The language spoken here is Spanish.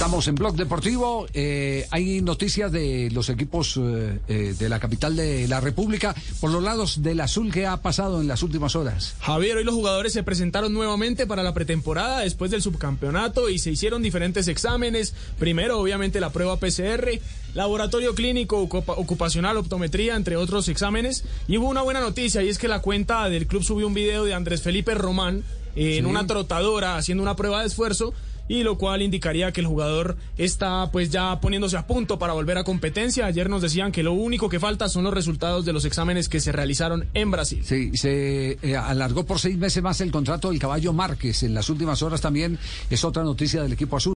Estamos en Blog Deportivo. Eh, hay noticias de los equipos eh, eh, de la capital de la República por los lados del azul que ha pasado en las últimas horas. Javier, hoy los jugadores se presentaron nuevamente para la pretemporada después del subcampeonato y se hicieron diferentes exámenes. Primero, obviamente, la prueba PCR, laboratorio clínico, ocupacional, optometría, entre otros exámenes. Y hubo una buena noticia y es que la cuenta del club subió un video de Andrés Felipe Román en una trotadora haciendo una prueba de esfuerzo y lo cual indicaría que el jugador está pues ya poniéndose a punto para volver a competencia. Ayer nos decían que lo único que falta son los resultados de los exámenes que se realizaron en Brasil. Sí, se eh, alargó por seis meses más el contrato del caballo Márquez. En las últimas horas también es otra noticia del equipo azul.